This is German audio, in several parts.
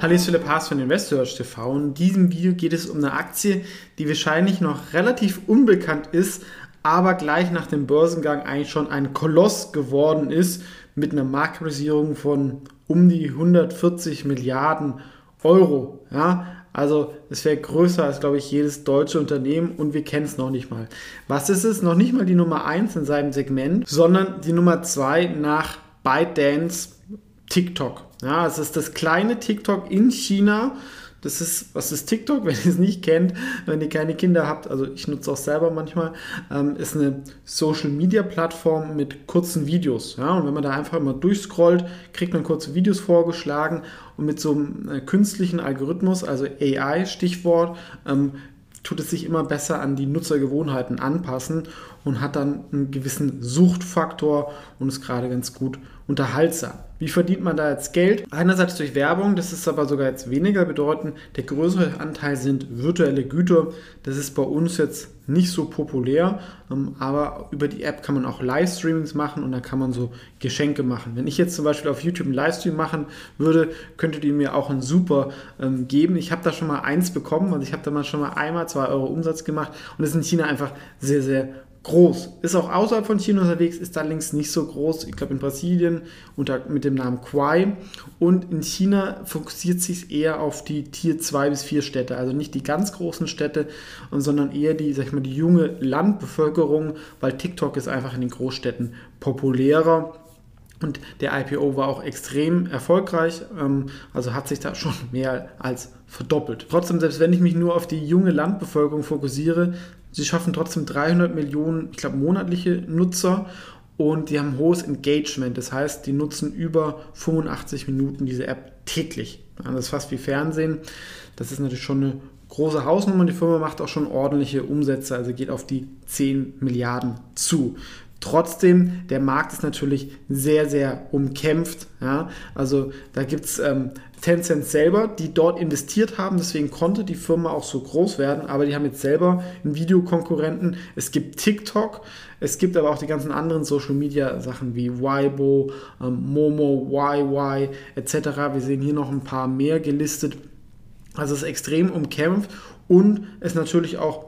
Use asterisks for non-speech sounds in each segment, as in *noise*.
Hallo, ich Philipp Haas von Investors TV. In diesem Video geht es um eine Aktie, die wahrscheinlich noch relativ unbekannt ist, aber gleich nach dem Börsengang eigentlich schon ein Koloss geworden ist mit einer Marktkapitalisierung von um die 140 Milliarden Euro. Ja, also es wäre größer als, glaube ich, jedes deutsche Unternehmen und wir kennen es noch nicht mal. Was ist es? Noch nicht mal die Nummer 1 in seinem Segment, sondern die Nummer 2 nach ByteDance TikTok. Ja, es ist das kleine TikTok in China. Das ist, was ist TikTok, *laughs* wenn ihr es nicht kennt, wenn ihr keine Kinder habt, also ich nutze auch selber manchmal, ähm, ist eine Social Media Plattform mit kurzen Videos. Ja? Und wenn man da einfach mal durchscrollt, kriegt man kurze Videos vorgeschlagen und mit so einem äh, künstlichen Algorithmus, also AI Stichwort, ähm, tut es sich immer besser an die Nutzergewohnheiten anpassen und hat dann einen gewissen Suchtfaktor und ist gerade ganz gut unterhaltsam. Wie verdient man da jetzt Geld? Einerseits durch Werbung, das ist aber sogar jetzt weniger bedeutend. Der größere Anteil sind virtuelle Güter. Das ist bei uns jetzt nicht so populär, ähm, aber über die App kann man auch Livestreamings machen und da kann man so Geschenke machen. Wenn ich jetzt zum Beispiel auf YouTube einen Livestream machen würde, könntet ihr mir auch einen super ähm, geben. Ich habe da schon mal eins bekommen, also ich habe da mal schon mal einmal zwei Euro Umsatz gemacht und das ist in China einfach sehr, sehr groß. Ist auch außerhalb von China unterwegs, ist da links nicht so groß. Ich glaube in Brasilien unter, mit dem Namen Quai. Und in China fokussiert sich eher auf die Tier 2 bis 4 Städte. Also nicht die ganz großen Städte, sondern eher die, sag ich mal, die junge Landbevölkerung, weil TikTok ist einfach in den Großstädten populärer. Und der IPO war auch extrem erfolgreich, ähm, also hat sich da schon mehr als verdoppelt. Trotzdem, selbst wenn ich mich nur auf die junge Landbevölkerung fokussiere, Sie schaffen trotzdem 300 Millionen, ich glaube, monatliche Nutzer und die haben hohes Engagement. Das heißt, die nutzen über 85 Minuten diese App täglich. Das ist fast wie Fernsehen. Das ist natürlich schon eine große Hausnummer. Die Firma macht auch schon ordentliche Umsätze, also geht auf die 10 Milliarden zu. Trotzdem, der Markt ist natürlich sehr, sehr umkämpft. Ja? Also da gibt es ähm, Tencent selber, die dort investiert haben, deswegen konnte die Firma auch so groß werden, aber die haben jetzt selber einen Videokonkurrenten. Es gibt TikTok, es gibt aber auch die ganzen anderen Social Media Sachen wie Weibo, ähm, Momo, YY etc. Wir sehen hier noch ein paar mehr gelistet. Also es ist extrem umkämpft und es natürlich auch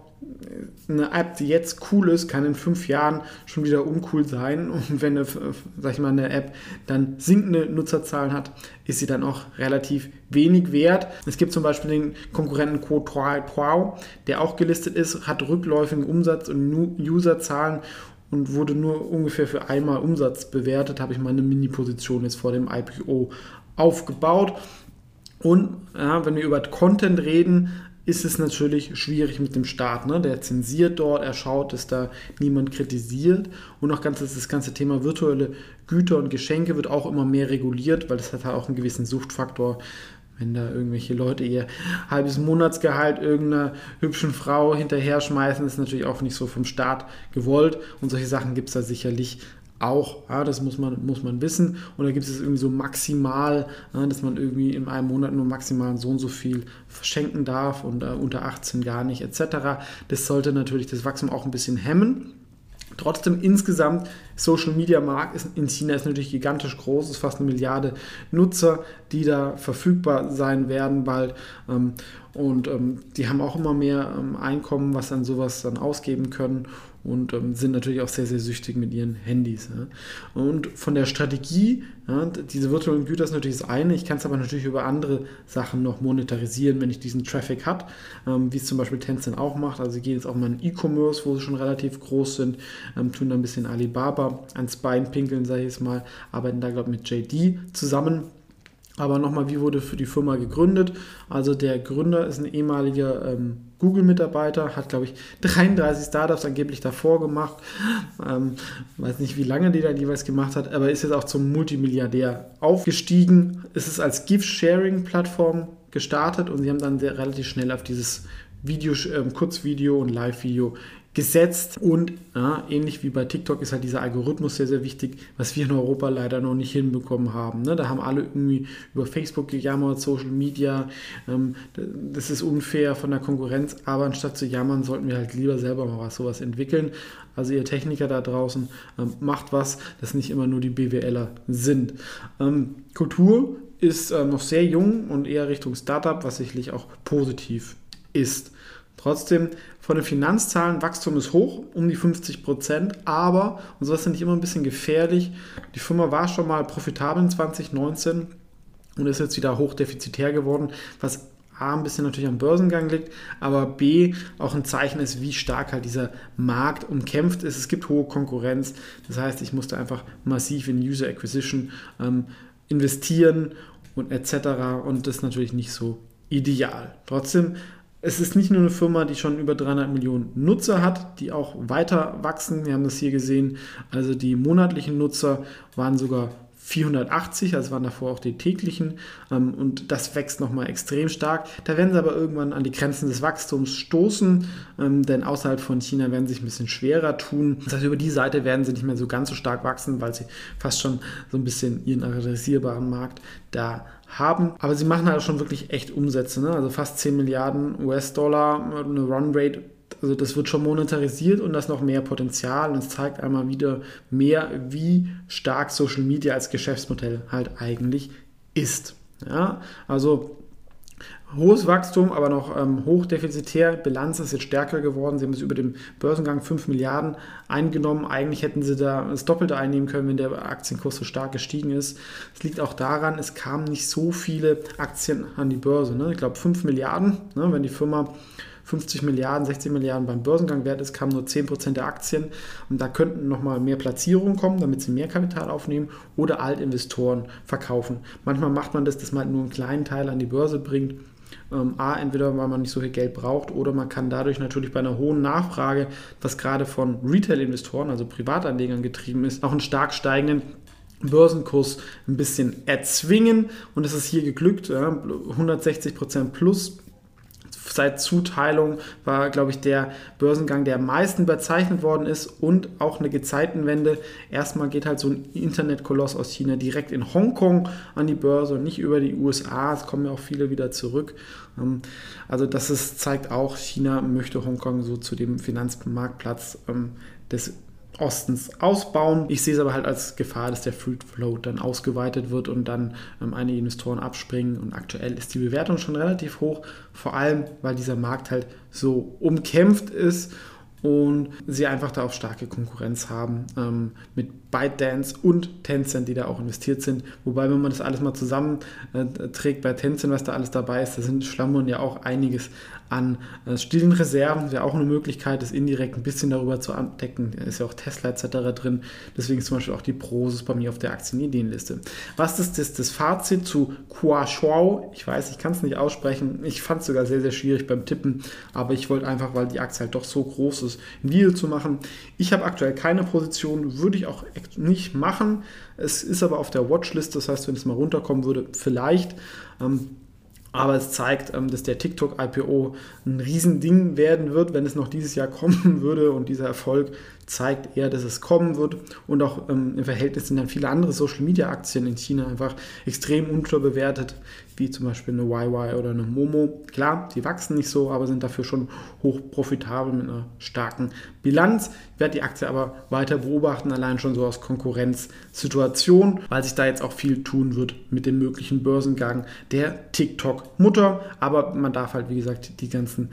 eine App, die jetzt cool ist, kann in fünf Jahren schon wieder uncool sein. Und wenn eine, sag ich mal, eine App dann sinkende Nutzerzahlen hat, ist sie dann auch relativ wenig wert. Es gibt zum Beispiel den Konkurrenten Quo der auch gelistet ist, hat rückläufigen Umsatz und Userzahlen und wurde nur ungefähr für einmal Umsatz bewertet. Habe ich meine Mini-Position jetzt vor dem IPO aufgebaut. Und ja, wenn wir über Content reden, ist es natürlich schwierig mit dem Staat. Ne? Der zensiert dort, er schaut, dass da niemand kritisiert. Und auch ganz, das ganze Thema virtuelle Güter und Geschenke wird auch immer mehr reguliert, weil das hat halt auch einen gewissen Suchtfaktor. Wenn da irgendwelche Leute ihr halbes Monatsgehalt irgendeiner hübschen Frau hinterher schmeißen, ist natürlich auch nicht so vom Staat gewollt. Und solche Sachen gibt es da sicherlich auch. Ja, das muss man, muss man wissen. Und da gibt es irgendwie so maximal, ja, dass man irgendwie in einem Monat nur maximal so und so viel verschenken darf und äh, unter 18 gar nicht, etc. Das sollte natürlich das Wachstum auch ein bisschen hemmen. Trotzdem insgesamt, Social Media Markt in China ist natürlich gigantisch groß, es ist fast eine Milliarde Nutzer, die da verfügbar sein werden bald. Ähm, und ähm, die haben auch immer mehr ähm, Einkommen, was dann sowas dann ausgeben können und ähm, sind natürlich auch sehr, sehr süchtig mit ihren Handys. Ja. Und von der Strategie, ja, diese virtuellen Güter ist natürlich das eine, ich kann es aber natürlich über andere Sachen noch monetarisieren, wenn ich diesen Traffic habe, ähm, wie es zum Beispiel Tencent auch macht. Also sie gehen jetzt auch mal in E-Commerce, wo sie schon relativ groß sind, ähm, tun da ein bisschen Alibaba ans Bein pinkeln, sage ich jetzt mal, arbeiten da, glaube ich, mit JD zusammen Aber nochmal, wie wurde für die Firma gegründet? Also der Gründer ist ein ehemaliger ähm, Google-Mitarbeiter, hat, glaube ich, *laughs* 33 Startups angeblich davor gemacht. Ähm, weiß nicht, wie lange die da jeweils gemacht hat, aber ist jetzt auch zum Multimilliardär aufgestiegen. Es ist als Gift-Sharing-Plattform gestartet und sie haben dann sehr, relativ schnell auf dieses Video, ähm, Kurzvideo und Live-Video gesetzt und ja, ähnlich wie bei TikTok ist halt dieser Algorithmus sehr, sehr wichtig, was wir in Europa leider noch nicht hinbekommen haben. Ne? Da haben alle irgendwie über Facebook gejammert, Social Media, ähm, das ist unfair von der Konkurrenz, aber anstatt zu jammern, sollten wir halt lieber selber mal was sowas entwickeln. Also ihr Techniker da draußen, ähm, macht was, das nicht immer nur die BWLer sind. Ähm, Kultur ist äh, noch sehr jung und eher Richtung Startup, was sicherlich auch positiv ist. Trotzdem, von den Finanzzahlen, Wachstum ist hoch, um die 50 Prozent, aber, und sowas finde ich immer ein bisschen gefährlich, die Firma war schon mal profitabel in 2019 und ist jetzt wieder hochdefizitär geworden, was A, ein bisschen natürlich am Börsengang liegt, aber B, auch ein Zeichen ist, wie stark halt dieser Markt umkämpft ist. Es gibt hohe Konkurrenz, das heißt, ich musste einfach massiv in User Acquisition ähm, investieren und etc. Und das ist natürlich nicht so ideal. Trotzdem es ist nicht nur eine Firma, die schon über 300 Millionen Nutzer hat, die auch weiter wachsen. Wir haben das hier gesehen. Also die monatlichen Nutzer waren sogar 480, also waren davor auch die täglichen ähm, und das wächst nochmal extrem stark. Da werden sie aber irgendwann an die Grenzen des Wachstums stoßen, ähm, denn außerhalb von China werden sie sich ein bisschen schwerer tun. Das heißt, über die Seite werden sie nicht mehr so ganz so stark wachsen, weil sie fast schon so ein bisschen ihren adressierbaren Markt da haben. Aber sie machen halt schon wirklich echt Umsätze, ne? also fast 10 Milliarden US-Dollar, eine Run-Rate also das wird schon monetarisiert und das noch mehr Potenzial und es zeigt einmal wieder mehr, wie stark Social Media als Geschäftsmodell halt eigentlich ist. Ja, also hohes Wachstum, aber noch ähm, hochdefizitär. Bilanz ist jetzt stärker geworden. Sie haben es über dem Börsengang 5 Milliarden eingenommen. Eigentlich hätten sie da das Doppelte einnehmen können, wenn der Aktienkurs so stark gestiegen ist. Es liegt auch daran, es kamen nicht so viele Aktien an die Börse. Ne? Ich glaube 5 Milliarden, ne? wenn die Firma 50 Milliarden, 60 Milliarden beim Börsengang wert ist, kamen nur 10% der Aktien. Und da könnten nochmal mehr Platzierungen kommen, damit sie mehr Kapital aufnehmen oder Altinvestoren verkaufen. Manchmal macht man das, dass man nur einen kleinen Teil an die Börse bringt. Ähm, A, entweder weil man nicht so viel Geld braucht oder man kann dadurch natürlich bei einer hohen Nachfrage, was gerade von Retail-Investoren, also Privatanlegern getrieben ist, auch einen stark steigenden Börsenkurs ein bisschen erzwingen und es ist hier geglückt, ja, 160% plus seit Zuteilung war, glaube ich, der Börsengang, der am meisten bezeichnet worden ist und auch eine Gezeitenwende. Erstmal geht halt so ein Internetkoloss aus China direkt in Hongkong an die Börse und nicht über die USA. Es kommen ja auch viele wieder zurück. Ähm, also das ist, zeigt auch, China möchte Hongkong so zu dem Finanzmarktplatz ähm, des Ostens ausbauen. Ich sehe es aber halt als Gefahr, dass der Fruit Float dann ausgeweitet wird und dann ähm, einige Investoren abspringen. Und aktuell ist die Bewertung schon relativ hoch, vor allem weil dieser Markt halt so umkämpft ist und sie einfach da auch starke Konkurrenz haben ähm, mit ByteDance und Tencent, die da auch investiert sind. Wobei, wenn man das alles mal zusammenträgt äh, bei Tencent, was da alles dabei ist, da sind Schlammern ja auch einiges an äh, stillen Reserven. Wäre auch eine Möglichkeit, das indirekt ein bisschen darüber zu abdecken. Da ist ja auch Tesla etc. drin. Deswegen zum Beispiel auch die Prosus bei mir auf der Aktienideenliste. Was ist das, das Fazit zu Kuashuao? Ich weiß, ich kann es nicht aussprechen. Ich fand es sogar sehr, sehr schwierig beim Tippen, aber ich wollte einfach, weil die Aktie halt doch so groß ist, ein Video zu machen. Ich habe aktuell keine Position, würde ich auch nicht machen. Es ist aber auf der Watchlist, das heißt, wenn es mal runterkommen würde, vielleicht. Ähm, aber es zeigt, ähm, dass der TikTok-IPO ein Riesending werden wird, wenn es noch dieses Jahr *laughs* kommen würde. Und dieser Erfolg zeigt eher, dass es kommen wird. Und auch ähm, im Verhältnis sind dann viele andere Social-Media-Aktien in China einfach extrem unterbewertet, wie zum Beispiel eine YY oder eine Momo. Klar, die wachsen nicht so, aber sind dafür schon hoch profitabel mit einer starken Bilanz. Ich werde die Aktie aber weiter beobachten, allein schon so aus Konkurrenzsituation, weil sich da jetzt auch viel tun wird mit dem möglichen Börsengang der TikTok-Mutter. Aber man darf halt, wie gesagt, die ganzen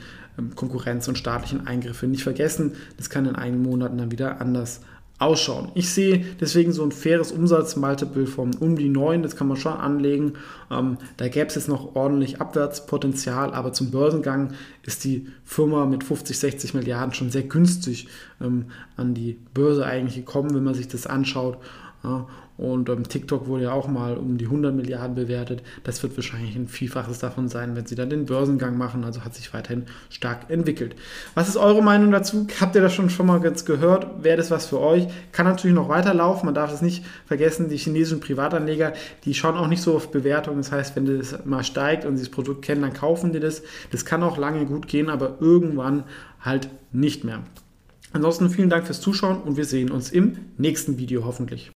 Konkurrenz und staatlichen Eingriffe nicht vergessen. Das kann in einigen Monaten dann wieder anders ausschauen. Ich sehe deswegen so ein faires Umsatzmultiple von um die 9, das kann man schon anlegen. Ähm, da gäbe es jetzt noch ordentlich Abwärtspotenzial, aber zum Börsengang ist die Firma mit 50, 60 Milliarden schon sehr günstig ähm, an die Börse eigentlich gekommen, wenn man sich das anschaut. Ja, Und ähm, TikTok wurde ja auch mal um die 100 Milliarden bewertet. Das wird wahrscheinlich ein Vielfaches davon sein, wenn sie dann den Börsengang machen. Also hat sich weiterhin stark entwickelt. Was ist eure Meinung dazu? Habt ihr das schon, schon mal ganz gehört? Wäre das was für euch? Kann natürlich noch weiterlaufen. Man darf es nicht vergessen, die chinesischen Privatanleger, die schauen auch nicht so auf Bewertungen. Das heißt, wenn das mal steigt und sie das Produkt kennen, dann kaufen die das. Das kann auch lange gut gehen, aber irgendwann halt nicht mehr. Ansonsten vielen Dank fürs Zuschauen und wir sehen uns im nächsten Video hoffentlich.